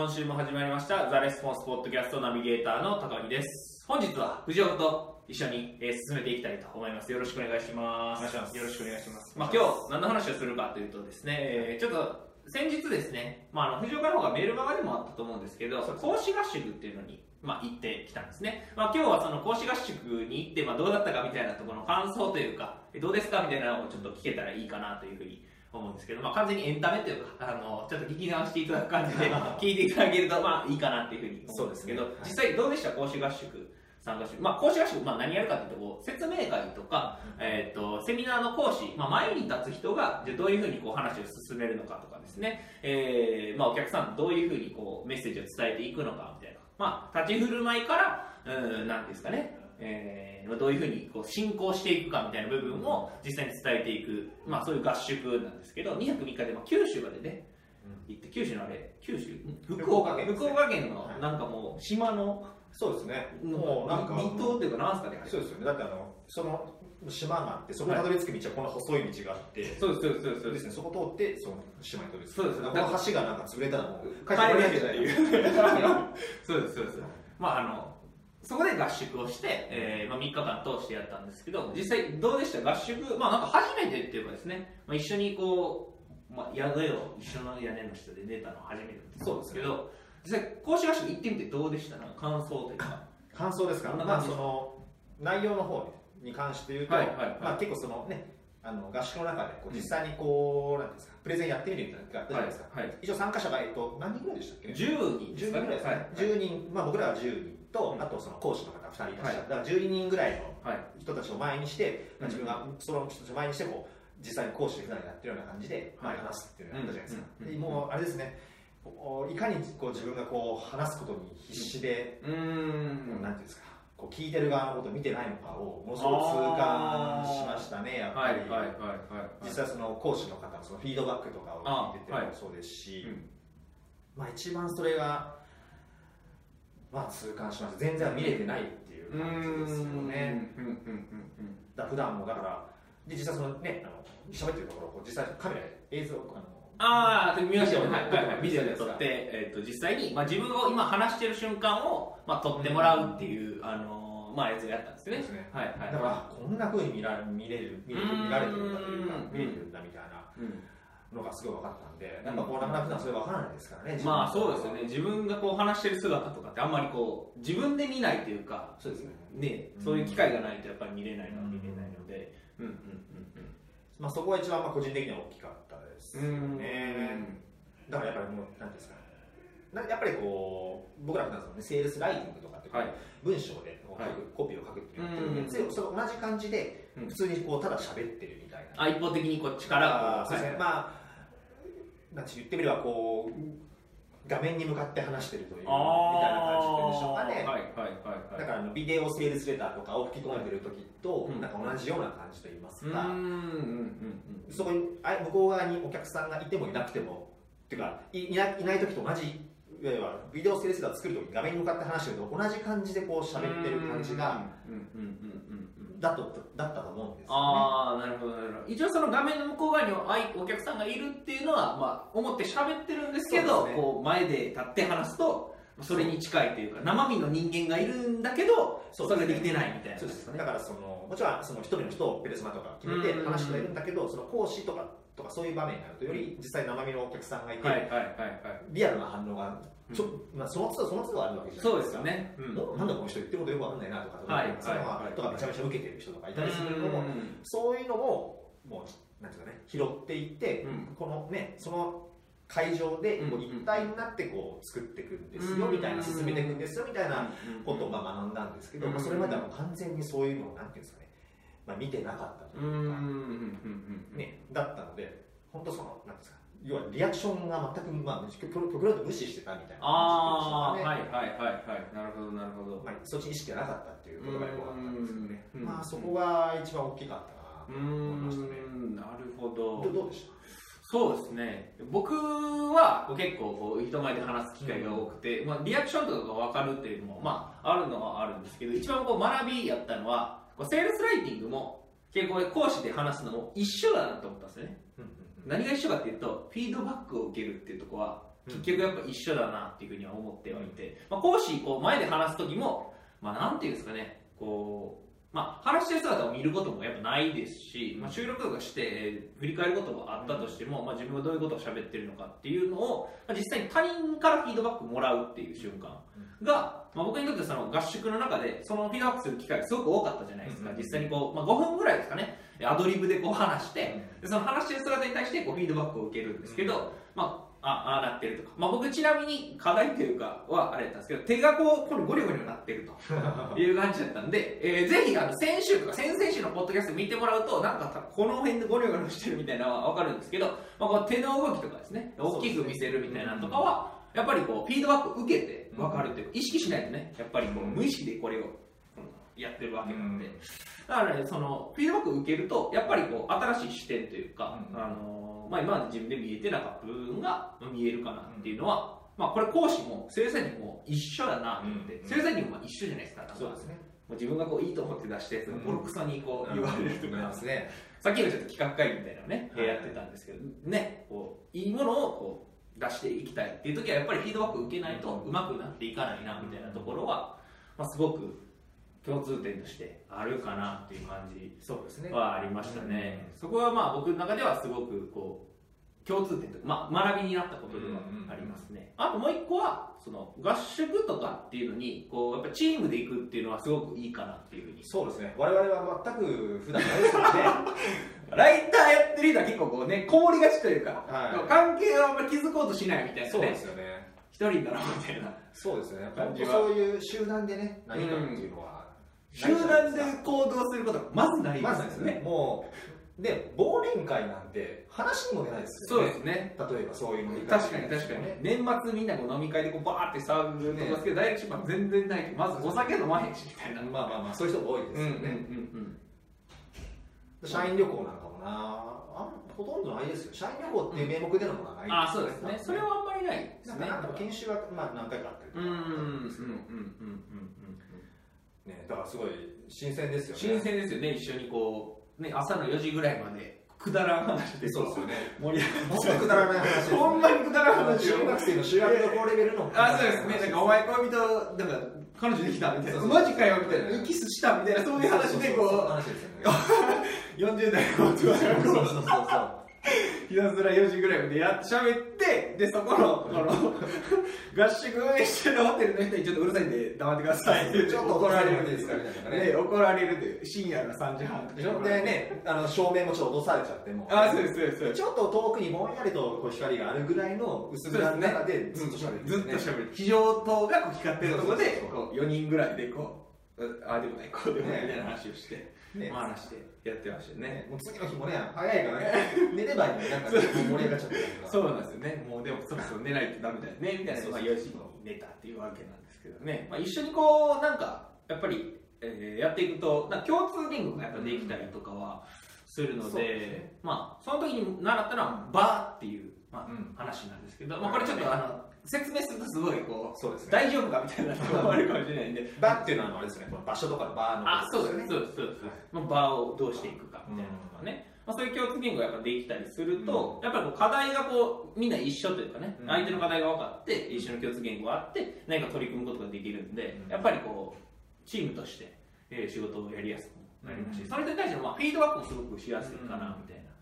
今週も始まりましたザ・レスポンスポッドキャストナビゲーターの高木です。本日は藤岡と一緒に、えー進めていきたいと思います。よろしくお願いします。お願いします。よろしくお願いします。まあ今日何の話をするかというとですね、えーちょっと先日ですね、まあ、あの藤岡の方がメール側でもあったと思うんですけど講師合宿っていうのにまあ、行ってきたんですね。まあ、今日はその講師合宿に行って、まあ、どうだったかみたいなところの感想というか、えどうですかみたいなのをちょっと聞けたらいいかなというふうに思うんですけど、まあ、完全にエンタメというか、あの、ちょっと聞き直していただく感じで、聞いていただけると、まあ、いいかなっていうふうに思うんですけど、ね。はい。実際どうでした？講師合宿参加して、まあ、講師合宿、まあ、何やるかっていうと、こう説明会とか、えっ、と、セミナーの講師、まあ、前に立つ人が、じゃあどういうふうにこう話を進めるのかとかですね、えー、まあ、お客さんとどういうふうにこう、メッセージを伝えていくのかみたいな、まあ、立ち振る舞いから、うん、なんですかね、えー、どういうふうにこう進行していくかみたいな部分を実際に伝えていく、まあ、そういう合宿なんですけど、2泊3日で、まあ、九州までね、行って、九州のあれ、九州？福福岡県、ね福岡県のはいなんかもう、島の、そうですね。もうなんか、離島っていうか、なんすかね、そうですよね。だってあの、その島があって、そこにたどり着く道はこの細い道があって、そうです、そうです、そうです。そうですね、そこ通って、その島にたどり着く。そうですこの橋がなんか潰れたらもう、帰れないっていう。う。そうです、そうです。まあ、あの、そこで合宿をして、えーまあ、3日間通してやったんですけど、実際どうでした？合宿、まあなんか初めてっていうかですね、まあ、一緒にこう、まあ、屋根を一緒の屋根の下で寝たの初めてだったんですけど、実際講師合宿行ってみてどうでした？なんか感想というか。感想ですか？まあ、その、内容の方に関して言うと、はいはいはい。まあ結構そのね、あの合宿の中でこう実際にこう、なんていうんですか、プレゼンやってみるみたいなのがあったじゃないですか。はい。一応参加者が、えっと、何人ぐらいでしたっけ？10人10人ぐらいですね、はい。10人、まあ、僕らは10人と、うん。あとその講師の方2人いらっしゃだから12人ぐらいのはい。人たちを前にして、自分がその人たちを前にしてこう実際に講師で普段やってるような感じで、ま話すっていうのをやったじゃないですか、でもうあれですね。いかにこう自分がこう話すことに必死で、うーん。なんていうんですか。こう聞いてる側のことを見てないのかをものすごく痛感しましたねやっぱり。実際その講師の方のそのフィードバックとかを聞いててもそうですし、うん。まあ一番それがまあ痛感しました。全然見れてないっていう感じですよね。うん。うん。うん。うん。だ普段もだからで実際そのねあの喋ってるところをこう実際カメラで映像あのああ、見ましたよね。はい。はい。はい。ビデオで撮って、えっ、と、実際に、まあ、自分が今話してる瞬間を、まあ、撮ってもらうっていう、あのーまあ、やつをやったんですね。ですね。はい。はい。だからこんな風に見ら見れる見れるうん見られてるんだというかうん。見れてるんだみたいな。うんのがすごい分かったんでやっぱこうなかなか普段それ分からないですからねまあ、そうですよね。ね。自分がこう話してる姿とかってあんまりこう、自分で見ないというか、そうですね。ね、そういう機会がないとやっぱり見れないのは見れないので、うんうん。まあそこは一番まあ個人的には大きかったですうんうん。ねだからやっぱりもう、なんですか、なやっぱりこう、僕ら普段その、ね、セールスライティングとかってはい。文章で書く、はい。コピーを書くっていうのをやってるんで、うん。ついそれ同じ感じで、うん。普通にこうただ喋ってるみたいな。あ、一方的にこっちからこう、そうですね、はい。まあ、なんて言ってみればこう、画面に向かって話してるという、みたいな感じっていうんでしょうかね。はいはいはいはい。だからあのビデオセールスレターとかを吹き込んでる時と、うんなんか同じような感じといいますか、うんうんうんそこにあ向こう側にお客さんがいてもいなくてもっていうかいいないない時と同じいわゆるビデオセールスレター作る時に画面に向かって話してると同じ感じでこう喋ってる感じがうんうんうんだとだったと思うんですよね。ああなるほどなるほど一応その画面の向こう側にはあいお客さんがいるっていうのは、まあ、思って喋ってるんですけどねこう前で立って話すとそれに近いというか生身の人間がいるんだけどそ,、れができてないみたいなね。だからそのもちろんその一人の人をペルソナとか決めて話してはいるんだけどその講師とかとかそういう場面になるとより実際生身のお客さんがいて、リアルな反応がちょ、まあ、その都度その都度あるわけじゃないそうでかですすよね、うん。おなんだこの人言ってることよくわかんないなとか、はいそういはいはい。とかめちゃめちゃ受けてる人とかいたりするのも、うん。そういうのももうなんていうかね拾っていって、うん。このねその会場でこううん一体になってこう作っていくんですよ、うん。みたいな進めていくんですよみたいなことを学んだんですけど、うん。まあ、それまでは完全にそういうのをなんていうんですかね、まあ、見てなかったというか、ね、だったので本当そのなんですか要はリアクションが全く、まあ、極極論と無視してたみたいなああ、感じでしたかねはいはいはいはい。なるほどなるほど。まあ、そっちに意識がなかったっていうことがよく分かったんですけどね、うん。まあそこが一番大きかったなとう思いましたね。ん。なるほど。どどうでした？そうですね。僕は結構こう人前で話す機会が多くて、まあ、リアクションとかが分かるっていうのも、まあ、あるのはあるんですけど一番こう学びやったのはこうセールスライティングも結構講師で話すのも一緒だなと思ったんですよね。何が一緒かっていうとフィードバックを受けるっていうところは結局やっぱ一緒だなっていうふうには思ってはいて、まあ、講師こう前で話す時も、まあ、なんていうんですかねこうまあ、話してる姿を見ることもやっぱないですし、まあ、収録とかしてえー振り返ることがあったとしても、まあ、自分がどういうことを喋ってるのかっていうのを、まあ、実際に他人からフィードバックもらうっていう瞬間が、まあ、僕にとってその合宿の中でそのフィードバックする機会がすごく多かったじゃないですか、うん。実際にこう、まあ、5分ぐらいですかね。アドリブでこう話して、でその話してる姿に対してこうフィードバックを受けるんですけど、まあ、あああなってるとか、まあ、僕ちなみに課題というかはあれだったんですけど手がこうこれゴリゴリなってると いう感じだったんで、えーぜひあの先週とか先々週のポッドキャスト見てもらうとなんかたこの辺でゴリゴリしてるみたいなのは分かるんですけど、まあ、この手の動きとかですね大きく見せるみたいなのとかはやっぱりこうフィードバック受けて分かるというか意識しないとねやっぱりこう無意識でこれをうんやってるわけなんで、だからね、そのフィードバックを受けると、やっぱりこう新しい視点というか、うん。あのまあ、今まで自分で見えてなかった部分が見えるかなっていうのは、まあ、これ講師も先生にも一緒だなと思って、生にもまあ一緒じゃないですか、そうですね。もう自分がこういいと思って出したやつがボロクソにこう言われるとか、ますね。さっきのちょっと企画会議みたいなのをね、はいやってたんですけど、ね、こういいものをこう出していきたいっていう時はやっぱりフィードバック受けないと上手くなっていかないなみたいなところは、まあ、すごく共通点としてあるかなっていう感じそうですね。はありましたね、そこはまあ僕の中ではすごくこう共通点とか、まあ、学びになったことではありますね、あともう一個はその合宿とかっていうのにこうやっぱチームで行くっていうのはすごくいいかなっていうふうに。そうですね。我々は全く普段ないですよね。ライターやってる人は結構こうねこもりがちというか、はい。関係をあんまり気づこうとしないみたいなね。そうですよね。一人だなみたいな。そうですね。そういう集団でね何かっていうのは集団で行動することがまずないですね。もうで忘年会なんて話にも出ないですそうよねですね。例えばそういうのに確かに確かに。年末みんなこう飲み会でこうバーって騒ぐとますけど、大学出版全然ないまずお酒飲まへんしみたいな。まあまあまあそういう人多いですよね、うん社員旅行なんかもなあほとんどないですよ。社員旅行っていう名目でのものはない。あそうですね。それはあんまりないですね。なんか研修はまあ何回かあったりとうんうんかうんうんうんうんねだからすごい新鮮ですよね。新鮮ですよね。一緒にこうね朝の4時ぐらいまでくだらん話で。そうですよね。盛り本当にくだらない話です、ね、ほんまにくだらん話。中学生の修学旅行レベルの。あ、そうですね。なんか、お前恋人、なんか、彼女できたみたいな。マジかよみたいな。キスしたみたいな、そういう話で、こそういう話ですよね。う、40代の男そうが、そうそうそう ひたすら4時ぐらいまでや喋って、で、そこの、この、合宿運営してるホテルの人にちょっとうるさいんで黙ってください。ちょっと怒られるんですかみたいなねね、怒られるという、深夜の3時半でねあの照明もちょっと落とされちゃってもあ、そうです、そうです。ちょっと遠くにぼんやりとこう光があるぐらいの薄暗の中でずっと喋るんですずっねと喋る。非常灯がこう光ってるところでそうそうそう、こう4人ぐらいでこう、ああでもない、こうでもないみたいな話をして、ね。まあ話してやってましたよね。ね。もう次の日もね早いからね。寝ればいいのになんかね盛り上がっちゃってるか。らそうなんですよね。もうでもそろそろ寝ないとダメだよね、みたいな。そうそう。まあ4時に寝たっていうわけなんですけどね。まあ一緒にこう、なんか、やっぱり、えーやっていくと、な共通言語がやっぱできたりとかはするのですでね、まあその時に習ったのは、バーっていう、まあうん。話なんですけど、まあこれちょっとあの、説明するとすごいこう、そうですね。大丈夫かみたいなところもあるかもしれないんで、バっていうのはあれですね。この場所とかのバーのあ、そうです、ね。そうです、そうです。まあ、バーをどうしていくかみたいなのとかね。まあ、そういう共通言語がやっぱできたりすると、やっぱり課題がこうみんな一緒というかね、うん。相手の課題が分かって一緒の共通言語があって何か取り組むことができるんで、うん。やっぱりこうチームとして、えー仕事をやりやすくなりますし、うん。それに対してのまあフィードバックもすごくしやすいかなみたいな、っ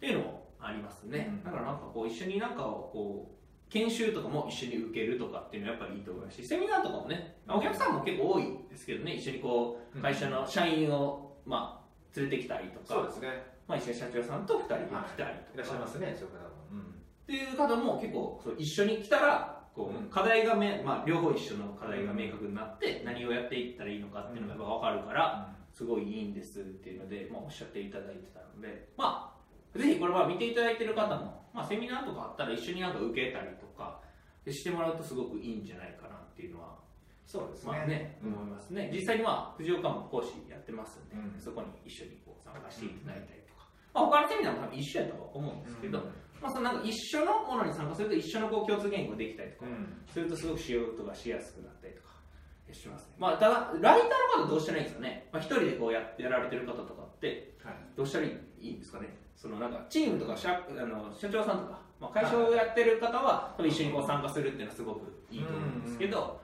ていうのもありますね、うん。だからなんかこう一緒になんかをこう研修とかも一緒に受けるとかっていうのはやっぱりいいと思いますしセミナーとかもねお客さんも結構多いですけどね一緒にこう会社の社員を、まあ、連れてきたりとか、そうですね。まあ、一緒に社長さんと2人で来たりとか、い。らっしゃいますねそういう方も。うん。っていう方も結構そう一緒に来たらこう、うん。課題がめ、まあ、両方一緒の課題が明確になって何をやっていったらいいのかっていうのが分かるから、すごいいいんですっていうので、まあ、おっしゃっていただいてたので、まあ、ぜひこれは見ていただいてる方も、まあ、セミナーとかあったら一緒になんか受けたりとかしてもらうとすごくいいんじゃないかなっていうのはそうですまあね、うん思いますね。実際にまあ、藤岡も講師やってますんで、うんそこに一緒にこう参加していただいたりとか、まあ、他のセミナーも多分一緒やとは思うんですけど、まあ、そのなんか一緒のものに参加すると一緒のこう共通言語ができたりとかうんするとすごく仕事がしやすくなったりとかしますね。まあ、ただ、ライターの方どうしたらいいんですかね。まあ、一人でこうやってやられてる方とかって、はいどうしたらいいんですかね。そのなんか、チームとか社あの社長さんとか、まあ、会社をやってる方は、多分一緒にこう参加するっていうのはすごくいいと思うんですけど、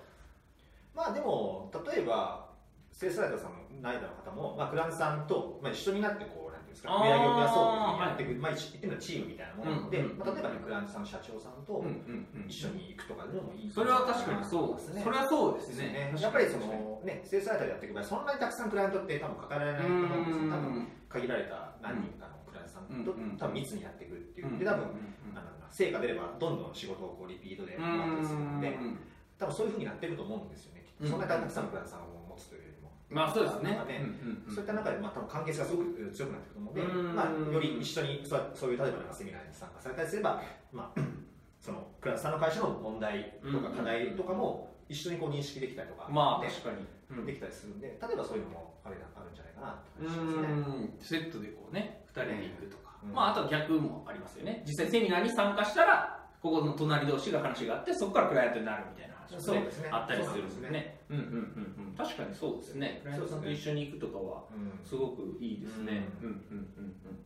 まあでも例えばセールスライターさんのライの方も、まあ、クライアントさんと、まあ、一緒になってこうなんていうんですか売り上げを増やそうってやっていく、まあ、一言ってみればチームみたいなもので、うんうんまあ、例えばねクライアントさんの社長さんと一緒に行くとかでもいいそれは確かにそうですね。それはそうですですね。ね。やっぱりそのねセールスライターでやっていく場合そんなにたくさんクライアントって多分抱えられないと思うんですよ。多分限られた何人かのとうんうん。多分密にやっていくっていう。うんで多分うんあの成果出ればどんどん仕事をこうリピートで回ったりするので多分そういうふうになっていくと思うんですよね。そんなにたくさんのクライアントさんを持つというよりも。まあそうですね。なんかねそういった中で、まあ、多分関係性がすごく強くなっていくと思うので、うん。まあ、より一緒にそうそういう例えばセミナーに参加されたりすれば、まあ、そのクラスさんの会社の問題とか課題とかも一緒にこう認識できたりとか、ねまあ確かに。できたりするんで、例えばそういうのもあれなあるんじゃないかなってう感じすね。ん。セットでこうね、2人で行くとか、うん。まあ、あとは逆もありますよね、実際セミナーに参加したら、ここの隣同士が話があって、そこからクライアントになるみたいな話も、ねそうですね。あったりするんですね。うんうんうんうん、確かにそうですね、クライアントさんと一緒に行くとかは、うん。すごくいいですね。ううんうんうんうん。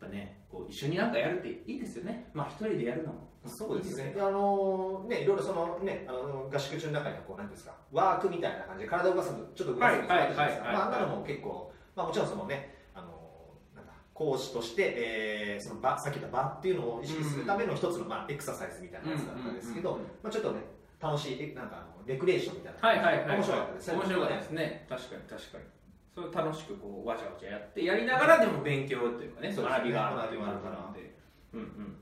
やっぱね、こう一緒になんかやるっていいですよね。まあ一人でやるのも。そうですね。あのね、いろいろそのね、あの合宿中の中にはこうなんですか、ワークみたいな感じで体を動かすのちょっと動か。すの。はいはいはいはい。まああんなのも結構、まあもちろんそのね、講師として、えー、その場さっき言った場っていうのを意識するための一つのまあエクササイズみたいなやつだったんですけど、うんうんうんまあちょっとね楽しいえなんかあのレクレーションみたいなはいはいはい。面白かったですね。面白かったですね。確かに確かに。それを楽しくこうわちゃわちゃやってやりながらでも勉強というかね、ね学びがある学びがあるからなので。うんうん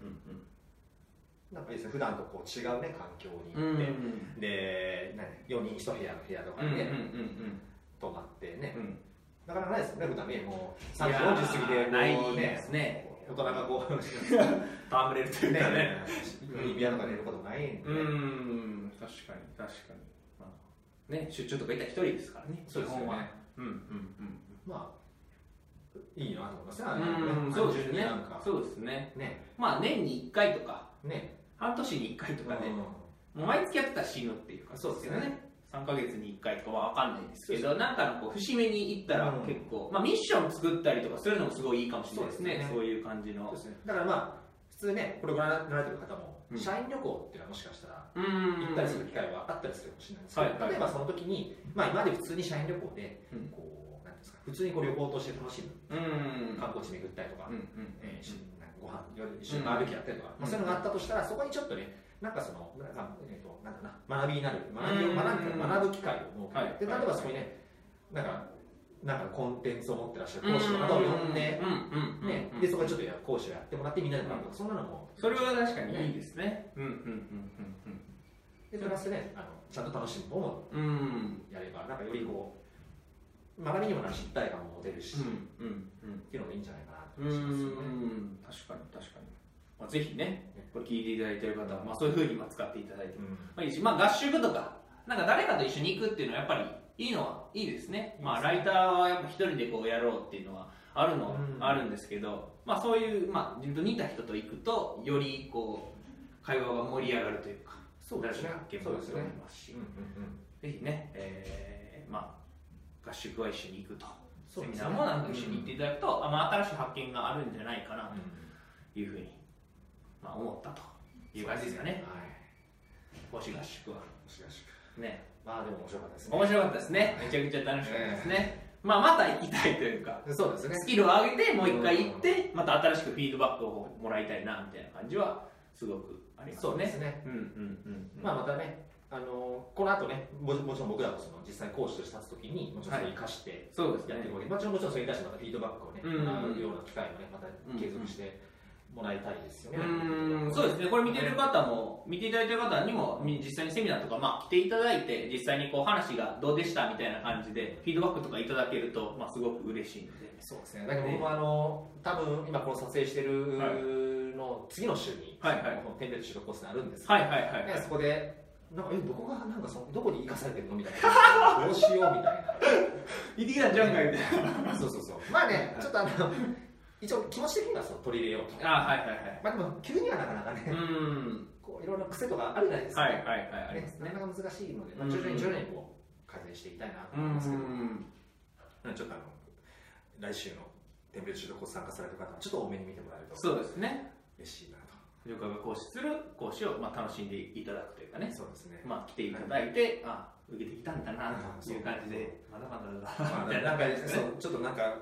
なんかいいですね。普段とこう違うね環境にうんうん。行って、うんで、何4人1部屋の部屋とかうんうんうん泊まってね、うん。なかなかないですよね、普段ね、もう3時いやー40過ぎで、ないですね大人がこう、ね、戯れるというかね。指輪とか寝ることもないんで、うーん、確かに確かに。まあね、出張とか行ったら一人ですからね。そうですよ基本はね。うんうんまあ、いいなと思いますねうん。うん、そうですね。そうですね。ね、まあ年に1回とか、ね、半年に1回とかね、うんもう毎月やってたら死ぬっていう感じですよそうですね。3ヶ月に1回とかは分かんないですけど、なんかのこう節目に行ったらうん。結構、まあミッション作ったりとかするのもすごいいいかもしれないですね。そういう感じの。だからまあ、普通ね、これご覧になられてる方も、うん社員旅行っていうのはもしかしたら。行ったりする機会はあったりするかもしれないですけど、例えばその時に、まあ今まで普通に社員旅行で、うん。こう、なんですか、普通にこう旅行として楽しむ、うん。観光地巡ったりとか、ご飯夜一緒にバーベキューやったりとか、まあ、そういうのがあったとしたら、そこにちょっとね、なんかその、なんかえー、となんだな学びになる、学びをうん学ぶ学ぶ機会を設けて、ではい例えばそこにね、なんか、なんかコンテンツを持ってらっしゃる講師の方を呼んで、うんうんうんね、でそこでちょっとや講師をやってもらってみんなでもらうとか、そんなのも、それは確かにいいですね。うんうんでプラスねあの、ちゃんと楽しむ方もうんうん。うん。やれば、なんかよりこう、学びにもなるし、一体感も持てるし、っうんうんていうのもいいんじゃないかなとうん。う思いますよね。ん。確かに確かに。まあ、ぜひね、これ聞いていただいてる方は、まあ、そういうふうにまあ使っていただいてもうん。まあいいし、まあ、合宿とか、なんか誰かと一緒に行くっていうのはやっぱりいいのはいいですね。まあ、ライターはやっぱ一人でこうやろうっていうのはあるのあるんですけど、まあそういう、まあ自分と似た人と行くと、よりこう、会話が盛り上がるというか、そうですね。新しい発見もありますし。うん、うんうんぜひね、えーまあ、合宿は一緒に行くと。セミナーもなんか一緒に行っていただくと、あまあ、新しい発見があるんじゃないかなというふうに、まあ、思ったという感じですかね。はい。講師合宿は。もしかしてね。まあでも面白かったですね。面白かったですね。めちゃくちゃ楽しかったですね。まあ、また行きたいというか、そうですねス。キルを上げて、もう一回行って、また新しくフィードバックをもらいたいな、みたいな感じは、すごくありますね。そうですね。うんうんうんうん。まあまたね、あのこの後ね、ももちろん僕らもその実際講師として立つときに、もちろんそれを生かしてそうですねやっていくわけで、もちろんもちろんそれに対してまたフィードバックをね、うんもらうような機会をね、また継続してもらいたいですよね。そうですね、これ見てる方も、見ていただいてる方にも、み実際にセミナーとか、まあ、来ていただいて、実際にこう話がどうでしたみたいな感じで、フィードバックとかいただけると、まあ、すごく嬉しいので。そうですね。だけど僕もあの、多分今この撮影してるの次の週に、はいはいこのテンプレート収録コースがあるんですけど、はいはいはい。そこで、なんか、え、どこが、なんかその、どこに生かされてるのみたいな。どうしようみたい行ってきたんじゃんかいみたいな。な。そうそうそう。まあね、ちょっとあの、一応気持ち的にはそう取り入れようと。あはいはいはい。まあでも、急にはなかなかね、うーん。こういろいろ癖とかあるじゃないですか。はいはいはい、ありますねな。かなか難しいので、まあ、うん徐々に徐々にこう改善していきたいなとうん思いますけど、うんうんちょっとあの来週のテンプレートコース参加される方はちょっと多めに見てもらえるとそうですね嬉しいなと藤岡が講師する講師をまあ楽しんでいただくというかねそうですね、まあ、来ていただいて、あ受けてきたんだなという感じで、まだまだだまあ、みたいななんかそうちょっとなんか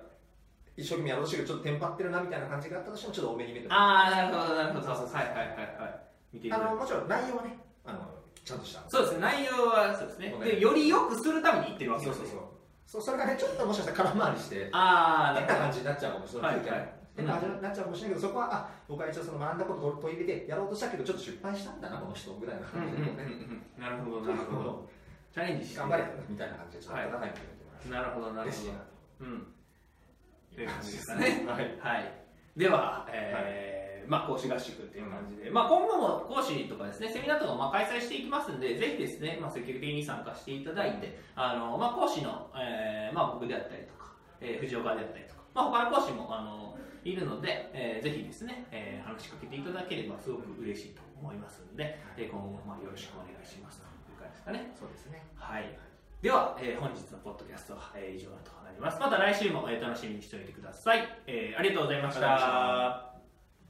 一生懸命やろうとしてるけどちょっとテンパってるなみたいな感じがあったとしてもちょっと多めに見てああ、なるほど、なるほど。そうそうはいはいはいはい。見ていあのもちろん内容はねあのちゃんとしたそうですね、内容はそうですね。で、より良くするために言ってるわけですよそうそうそうそうそれがねちょっともしかしたら空回りしてああ、変な感じになっちゃうかもしれない、はいはい変な感じになっちゃうかもしれないけど、そこはあ僕は一応その学んだことを取り入れてやろうとしたけどちょっと失敗したんだなこの人ぐらいのうんうんうん感じでね、うんなるほど、なるほど。チャレンジして。頑張れみたいな感じでちょっと温かいなるほど、なるほど。うん。とという感じですかね。はいはい。では、えーまあ、講師合宿っていう感じで、まあ、今後も講師とかですね、セミナーとかもまあ開催していきますんで、ぜひですね、まあ、積極的に参加していただいて、あの、まあ、講師の、えーまあ、僕であったりとか、えー藤岡であったりとか、まあ、他の講師も、あの、いるので、えーぜひですね、えー話しかけていただければすごく嬉しいと思いますので、えー今後もまあよろしくお願いしますという感じですかね。そうですねはい。では、えー本日のポッドキャストは、えー以上となります。また来週も、えー楽しみにしておいてください。えーありがとうございました。